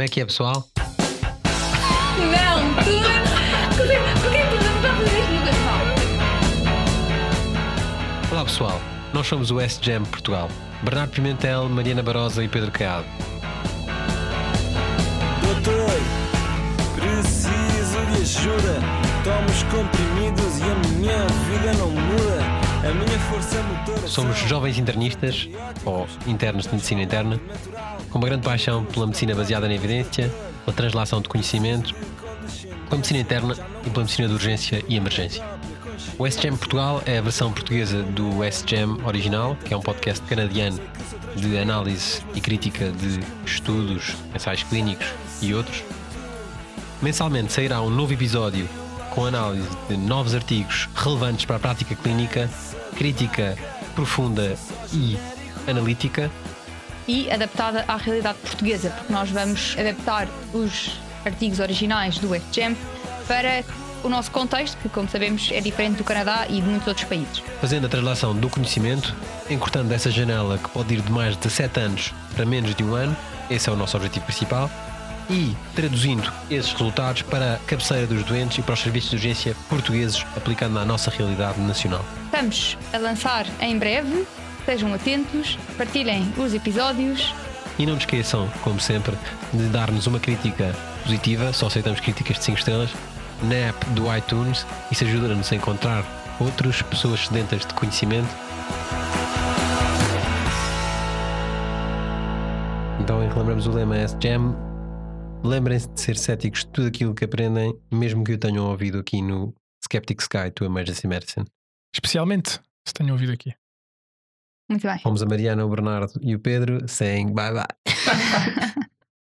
Como é que é, pessoal? Não, tu. Porquê que tu não está a fazer isto no canal? Olá, pessoal. Nós somos o S-Jam Portugal. Bernardo Pimentel, Mariana Barosa e Pedro Caiado. Doutor, preciso de ajuda. Tomo os comprimidos e a minha vida não muda. Somos jovens internistas, ou internos de medicina interna, com uma grande paixão pela medicina baseada na evidência, pela translação de conhecimento, pela medicina interna e pela medicina de urgência e emergência. O S-Jam Portugal é a versão portuguesa do S-Jam original, que é um podcast canadiano de análise e crítica de estudos, ensaios clínicos e outros. Mensalmente sairá um novo episódio com análise de novos artigos relevantes para a prática clínica, crítica profunda e analítica. E adaptada à realidade portuguesa, porque nós vamos adaptar os artigos originais do FGEM para o nosso contexto, que, como sabemos, é diferente do Canadá e de muitos outros países. fazendo a translação do conhecimento, encurtando essa janela que pode ir de mais de 7 anos para menos de um ano, esse é o nosso objetivo principal, e traduzindo esses resultados para a cabeceira dos doentes e para os serviços de urgência portugueses, aplicando na nossa realidade nacional. Estamos a lançar em breve, estejam atentos, partilhem os episódios. E não esqueçam, como sempre, de dar-nos uma crítica positiva, só aceitamos críticas de 5 estrelas, na app do iTunes, isso ajuda-nos a encontrar outras pessoas sedentas de conhecimento. Então, relembramos o lema S-Jam. Lembrem-se de ser céticos de tudo aquilo que aprendem, mesmo que o tenham ouvido aqui no Skeptic Sky to Emergency Medicine. Especialmente se tenho ouvido aqui. Muito bem. Fomos a Mariana, o Bernardo e o Pedro saying bye bye.